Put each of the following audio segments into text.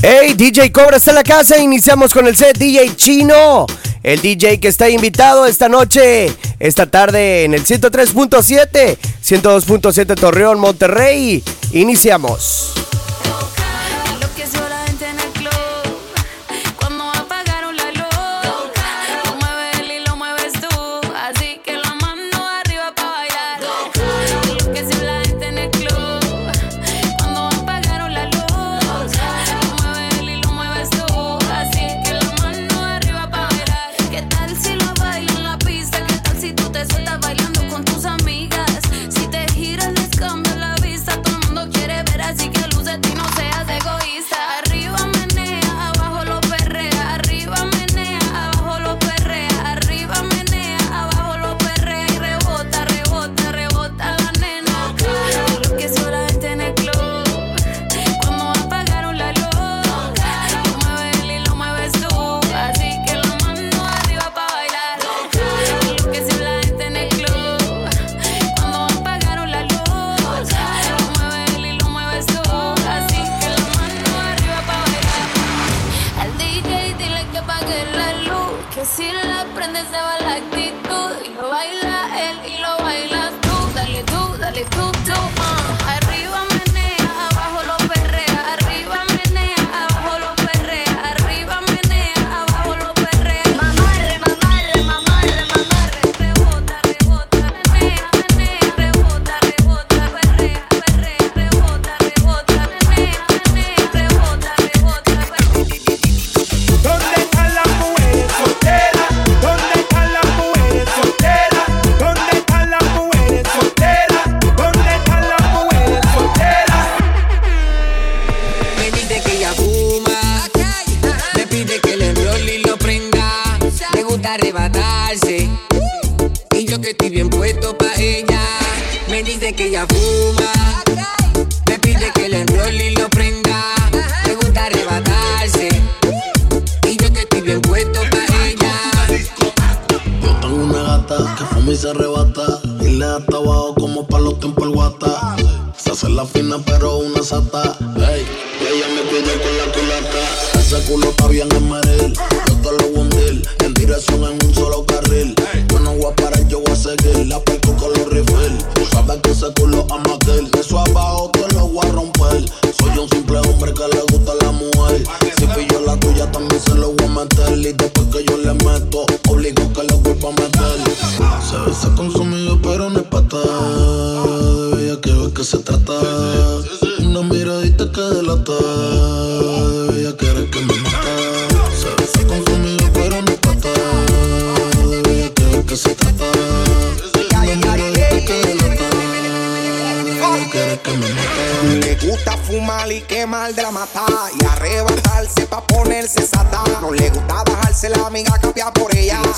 Hey, DJ Cobra está en la casa. Iniciamos con el set DJ Chino. El DJ que está invitado esta noche, esta tarde en el 103.7, 102.7 Torreón, Monterrey. Iniciamos. ese culo está bien en Marel. Yo te lo hundí en dirección en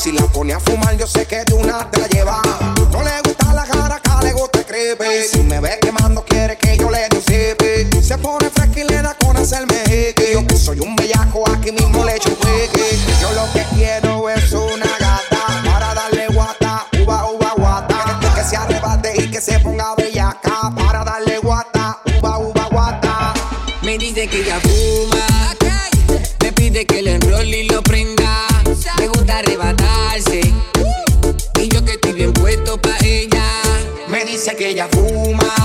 Si la pone a fumar, yo sé que de una te la lleva. No le gusta la jaraca, le gusta el. Si me ve quemando, quiere que yo le dé. Se pone fresca y le da con hacerme hickey. Yo que soy un bellaco, aquí mismo le echo wiki. Yo lo que quiero es una gata para darle guata, uva, uva, guata. Que, se arrebate y que se ponga bellaca para darle guata, uva, uva, guata. Me dice que ella fuma, okay. me pide que le que ella fuma.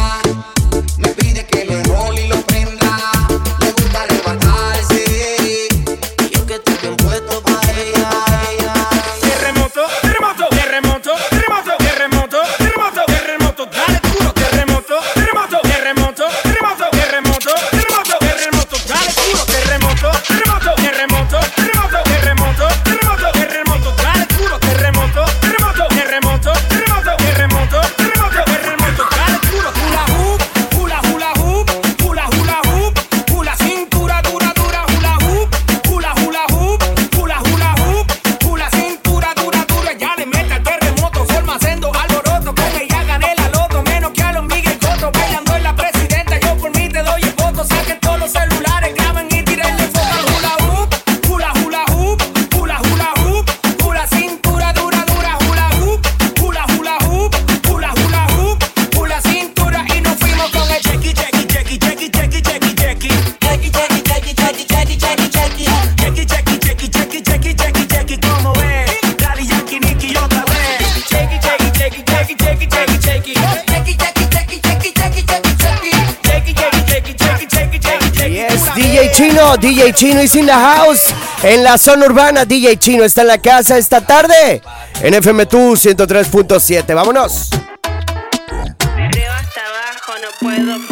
Chino, DJ Chino is in the house. En la zona urbana, DJ Chino está en la casa esta tarde. En FM2 103.7. Vámonos. hasta abajo, no puedo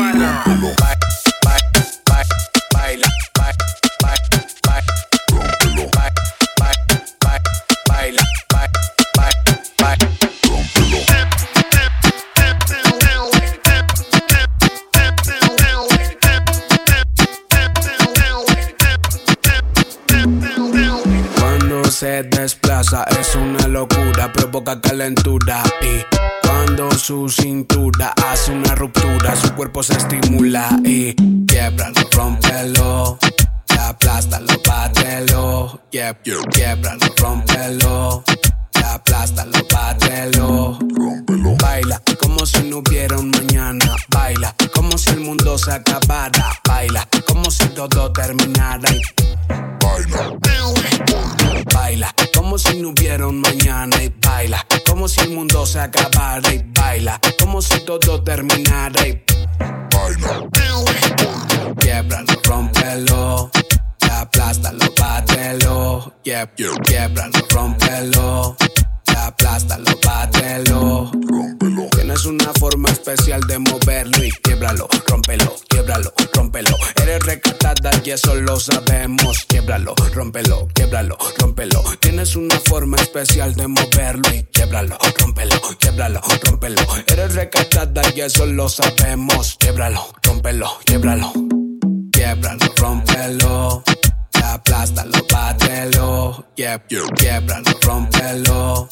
se desplaza. Es una locura, provoca calentura. Y cuando su cintura hace una ruptura, su cuerpo se estimula y quiebralo, rompelo, aplástalo, bátelo, quiebralo, rompelo, aplástalo, bátelo, rompelo, baila como si no hubiera un mañana, baila como si el mundo se acabara, baila como si todo terminara. Baila. Baila como si no hubiera un mañana. Y baila como si el mundo se acabara. Y baila como si todo terminara. Y baila. Quiebralo, rompelo, aplástalo, bátelo. Quiebralo, rompelo aplástalo, bátelo. Rómpelo. Tienes una forma especial de moverlo y quiebralo, rómpelo, quiebralo, rómpelo. Eres recatada y eso lo sabemos. Quiebralo, rómpelo, quiebralo, rómpelo. Tienes una forma especial de moverlo y quiebralo, rómpelo, quiebralo, rómpelo. Eres recatada y eso lo sabemos. Quiebralo, rómpelo, quiebralo. Quiebralo, rómpelo aplástalo, bátelo, quiebralo, rómpelo,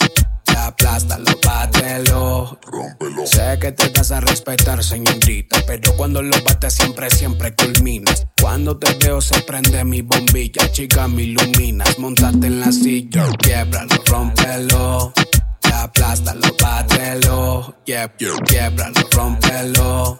aplástalo, bátelo, rómpelo. Sé que te das a respetar, señorita, pero cuando lo bates siempre, siempre culminas. Cuando te veo se prende mi bombilla, chica, me iluminas, montate en la silla, quiebralo, rómpelo, aplástalo, bátelo, quiebralo, rómpelo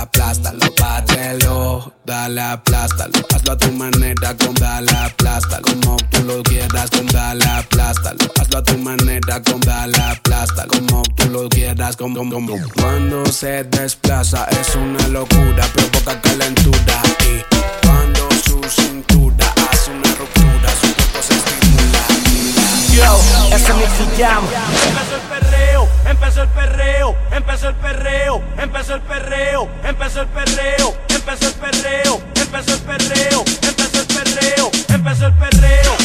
aplástalo, bátelo, dale, aplástalo, hazlo a tu manera, con dale, aplástalo, como tú lo quieras, con dale, aplástalo, hazlo a tu manera, con dale, aplástalo, como tú lo quieras, con, con, con. Cuando se desplaza es una locura, provoca calentura y cuando su cintura hace una ruptura, su cuerpo se estimula. Yo, ese me llama. Empezó el perreo, empezó el perreo, empezó el perreo, empezó el perreo, empezó el perreo, empezó el perreo, empezó el perreo, empezó el perreo, empezó el perreo.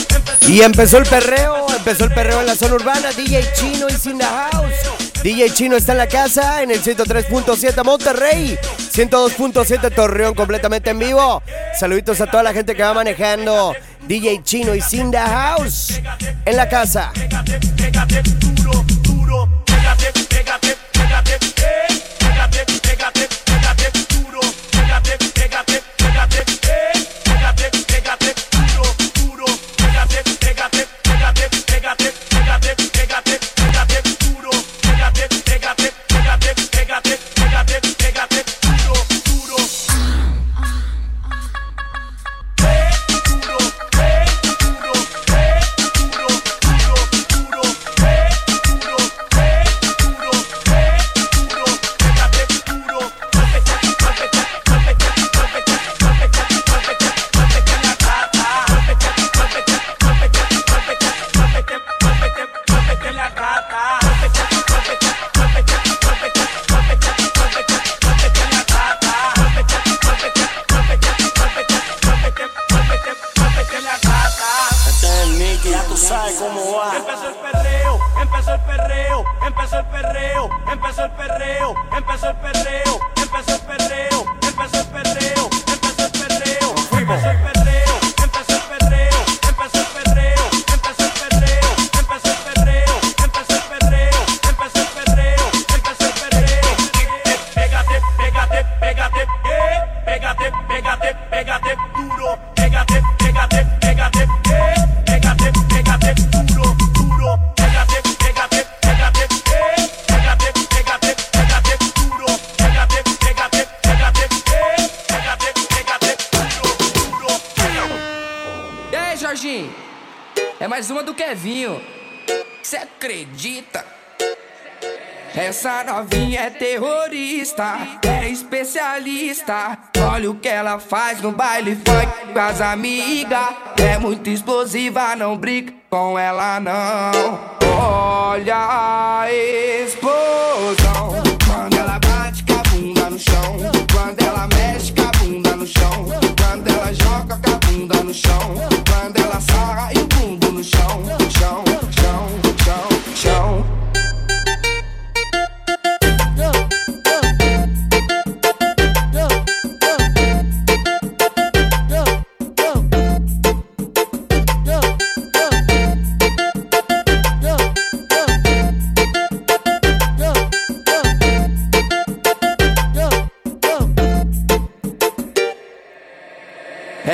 Y empezó el perreo, empezó el perreo en la zona urbana. DJ Chino is in the house. DJ Chino está en la casa en el 103.7 Monterrey, 102.7 Torreón completamente en vivo. Saluditos a toda la gente que va manejando. DJ Chino y in the house en la casa. é mais uma do Kevinho. Cê acredita? Essa novinha é terrorista, é especialista. Olha o que ela faz no baile funk com as amigas. É muito explosiva, não briga com ela não. Olha a explosão. Quando ela bate com a bunda no chão, quando ela mexe com a bunda no chão, quando ela joga com a bunda no chão. Sorry.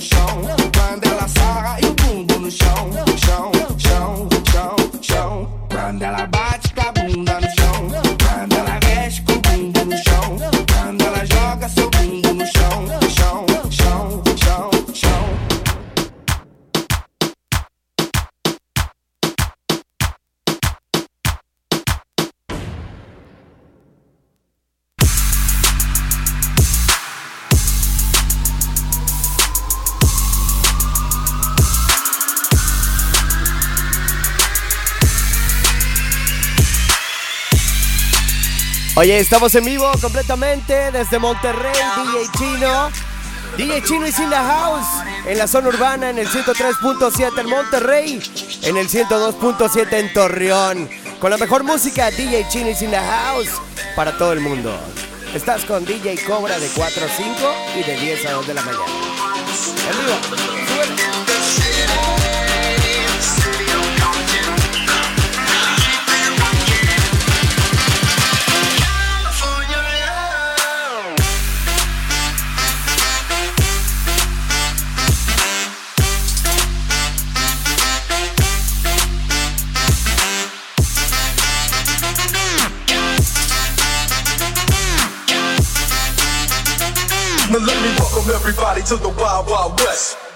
song. Oye, estamos en vivo completamente desde Monterrey, DJ Chino. DJ Chino is in the house. En la zona urbana, en el 103.7 en Monterrey, en el 102.7 en Torreón. Con la mejor música, DJ Chino is in the house. Para todo el mundo. Estás con DJ Cobra de 4 a 5 y de 10 a 2 de la mañana. En vivo. súbele. To the Wild Wild West.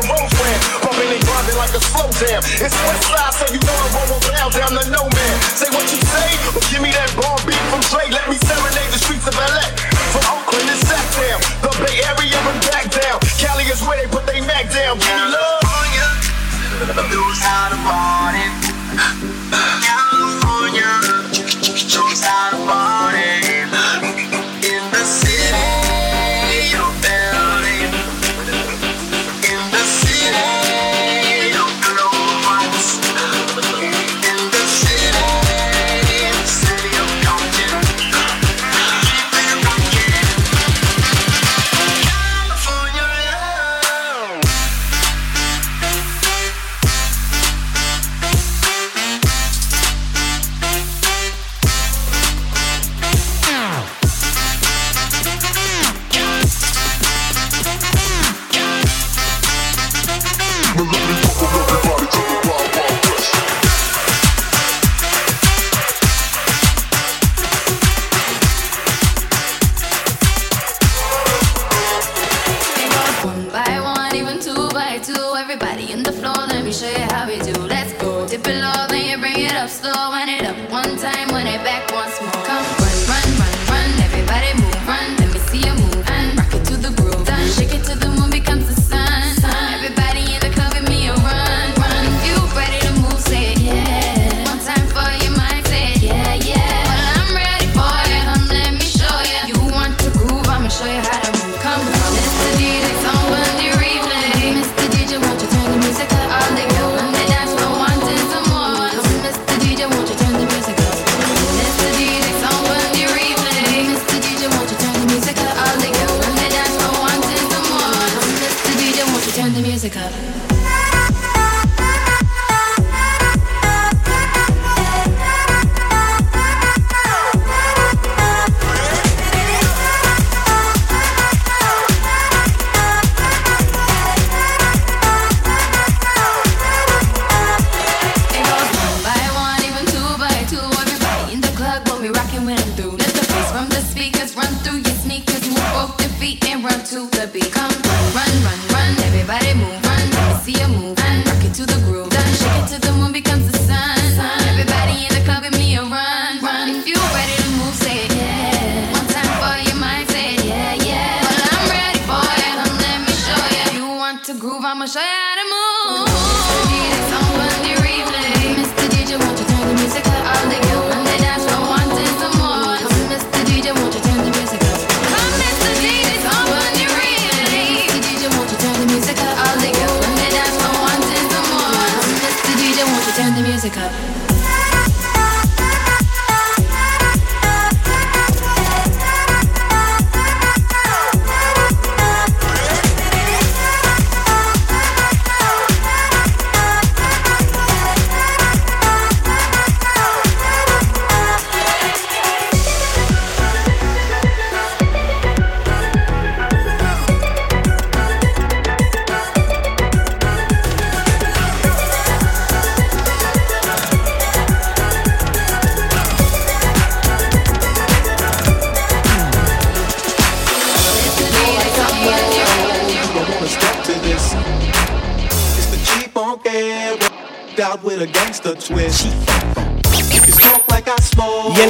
Beach to Roseland. Pumping and grinding like a slow jam. It's West Side, so you know I'm rolling down, down to no man. Say what you say, but give me that bomb beat from Dre. Let me serenade the streets of LA. From Oakland to Sacktown, the Bay Area and back down. Cali is where they put they Mac down. Give me love. knows how to party. California knows how to party.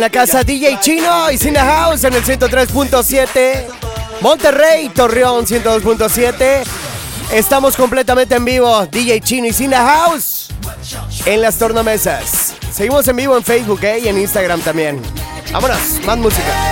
en la casa DJ Chino y Cine House en el 103.7. Monterrey, Torreón 102.7. Estamos completamente en vivo, DJ Chino y Cine House en las tornamesas. Seguimos en vivo en Facebook eh, y en Instagram también. Vámonos, más música.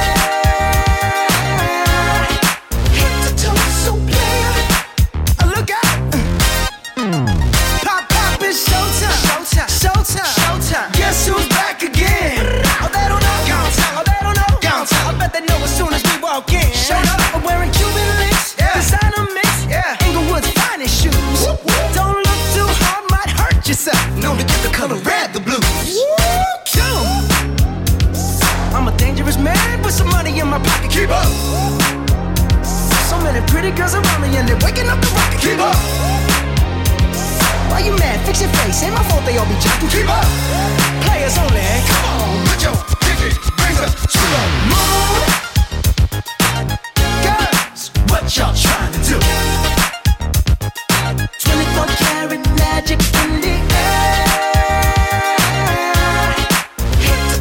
magic in the air.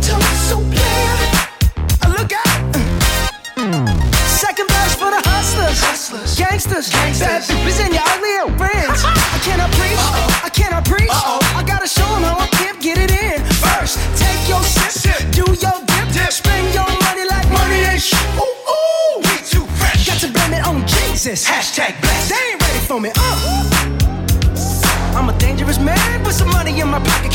To player. Oh, look Second best for the hustlers, gangsters, gangsters.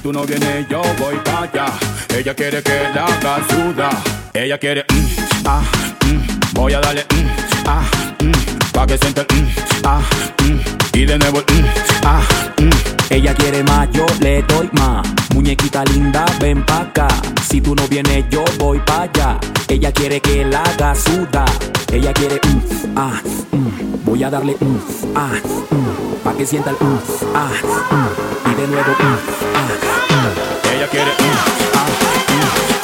Si tú no vienes, yo voy pa' allá. Ella quiere que la haga suda. Ella quiere, mm, ah, mm, voy a darle, mm, ah, mm, pa' que siente, mm, ah, mm, y de nuevo, mm, ah. Ella quiere más, yo le doy más. Muñequita linda, ven pa' acá. Si tú no vienes, yo voy pa' allá. Ella quiere que la haga suda. Ella quiere, ah, voy a darle, ah, pa' que sienta el, ah, y de nuevo, ah. Ella quiere, mm, ah, mm,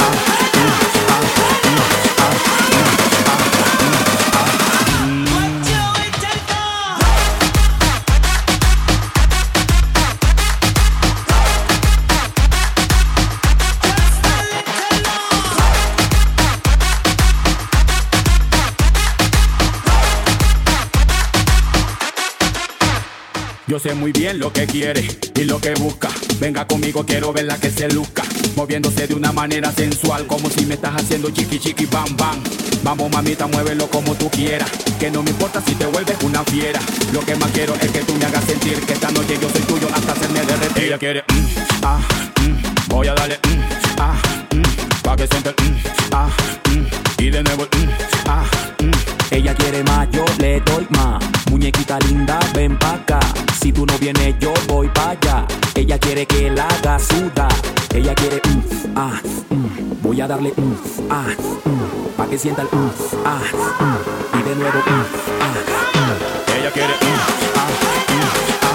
sé muy bien lo que quiere y lo que busca. Venga conmigo, quiero verla que se luzca. Moviéndose de una manera sensual, como si me estás haciendo chiqui chiqui bam bam. Vamos mamita, muévelo como tú quieras. Que no me importa si te vuelves una fiera. Lo que más quiero es que tú me hagas sentir que esta noche yo soy tuyo hasta hacerme derretir. Ella quiere, mm, ah, mm, voy a darle, mm, ah, mm, pa' que sienta el, mm, ah, mm, y de nuevo, mm, ah, mm. Ella quiere más, yo le doy más. Muñequita linda, ven pa' acá. Si tú no vienes, yo voy pa' allá. Ella quiere que la haga suda. Ella quiere, mm, ah, mm, voy a darle, mm, ah, mm, pa' que sienta el, mm, ah, mm, y de nuevo, mm, ah, mm. Ella quiere, mm, ah,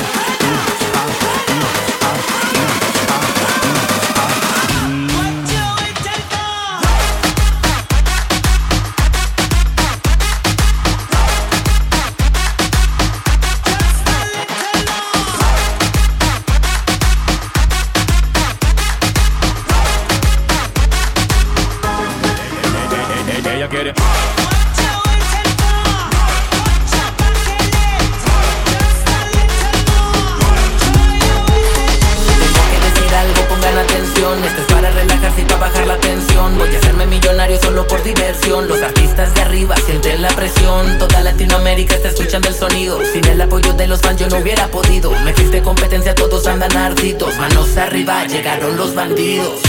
no hubiera podido. Me existe competencia, todos andan arditos. Manos arriba, llegaron los bandidos.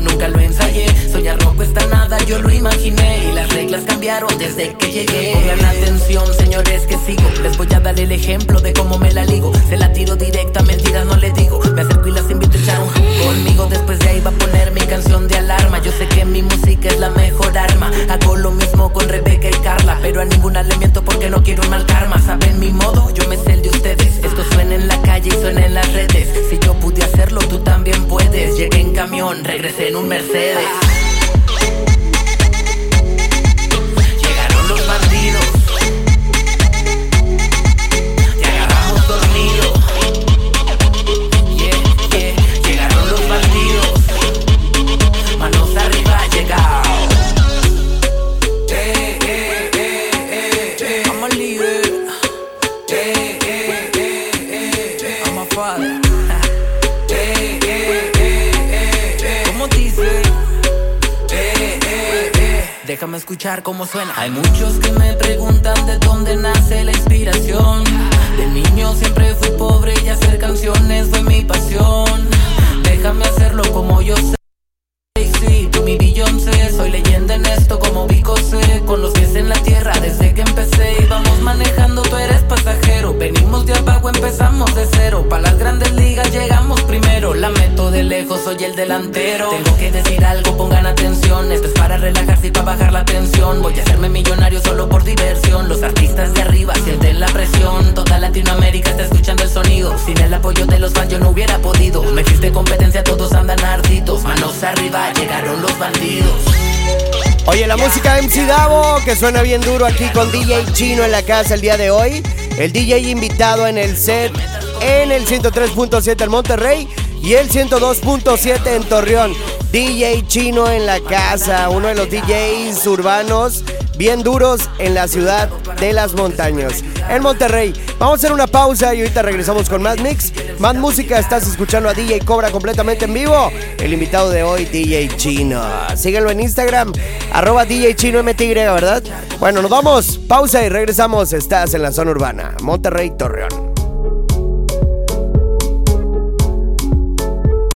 Nunca lo ensayé. Soñar no cuesta nada, yo lo imaginé. Reglas cambiaron desde que llegué. Pongan atención, señores, que sigo. Les voy a dar el ejemplo de cómo me la ligo. Se la tiro directa, mentiras no le digo. Me acerco y las invito a echar un conmigo. Después de ahí va a poner mi canción de alarma. Yo sé que mi música es la mejor arma. Hago lo mismo con Rebeca y Carla. Pero a ninguna le miento porque no quiero un mal karma. Saben mi modo, yo me sé el de ustedes. Esto suena en la calle y suena en las redes. Si yo pude hacerlo, tú también puedes. Llegué en camión, regresé en un Mercedes. Escuchar cómo suena. Hay muchos que me preguntan de dónde nace la inspiración. De niño siempre fui pobre y hacer canciones fue mi pasión. Déjame hacerlo como yo sé. Soy el delantero Tengo que decir algo, pongan atención Esto es para relajarse y para bajar la tensión. Voy a hacerme millonario solo por diversión. Los artistas de arriba sienten la presión. Toda Latinoamérica está escuchando el sonido. Sin el apoyo de los fans yo no hubiera podido. Me existe competencia, todos andan arditos. Manos arriba, llegaron los bandidos. Oye, la música de MC Davo, que suena bien duro aquí con DJ Chino en la casa el día de hoy. El DJ invitado en el set en el 103.7 en Monterrey y el 102.7 en Torreón. DJ Chino en la casa, uno de los DJs urbanos bien duros en la ciudad de las montañas. En Monterrey. Vamos a hacer una pausa y ahorita regresamos con más mix, más música. Estás escuchando a DJ Cobra completamente en vivo. El invitado de hoy, DJ Chino. Síguelo en Instagram, arroba DJ Chino MTY, ¿verdad? Bueno, nos vamos. Pausa y regresamos. Estás en la zona urbana. Monterrey, Torreón.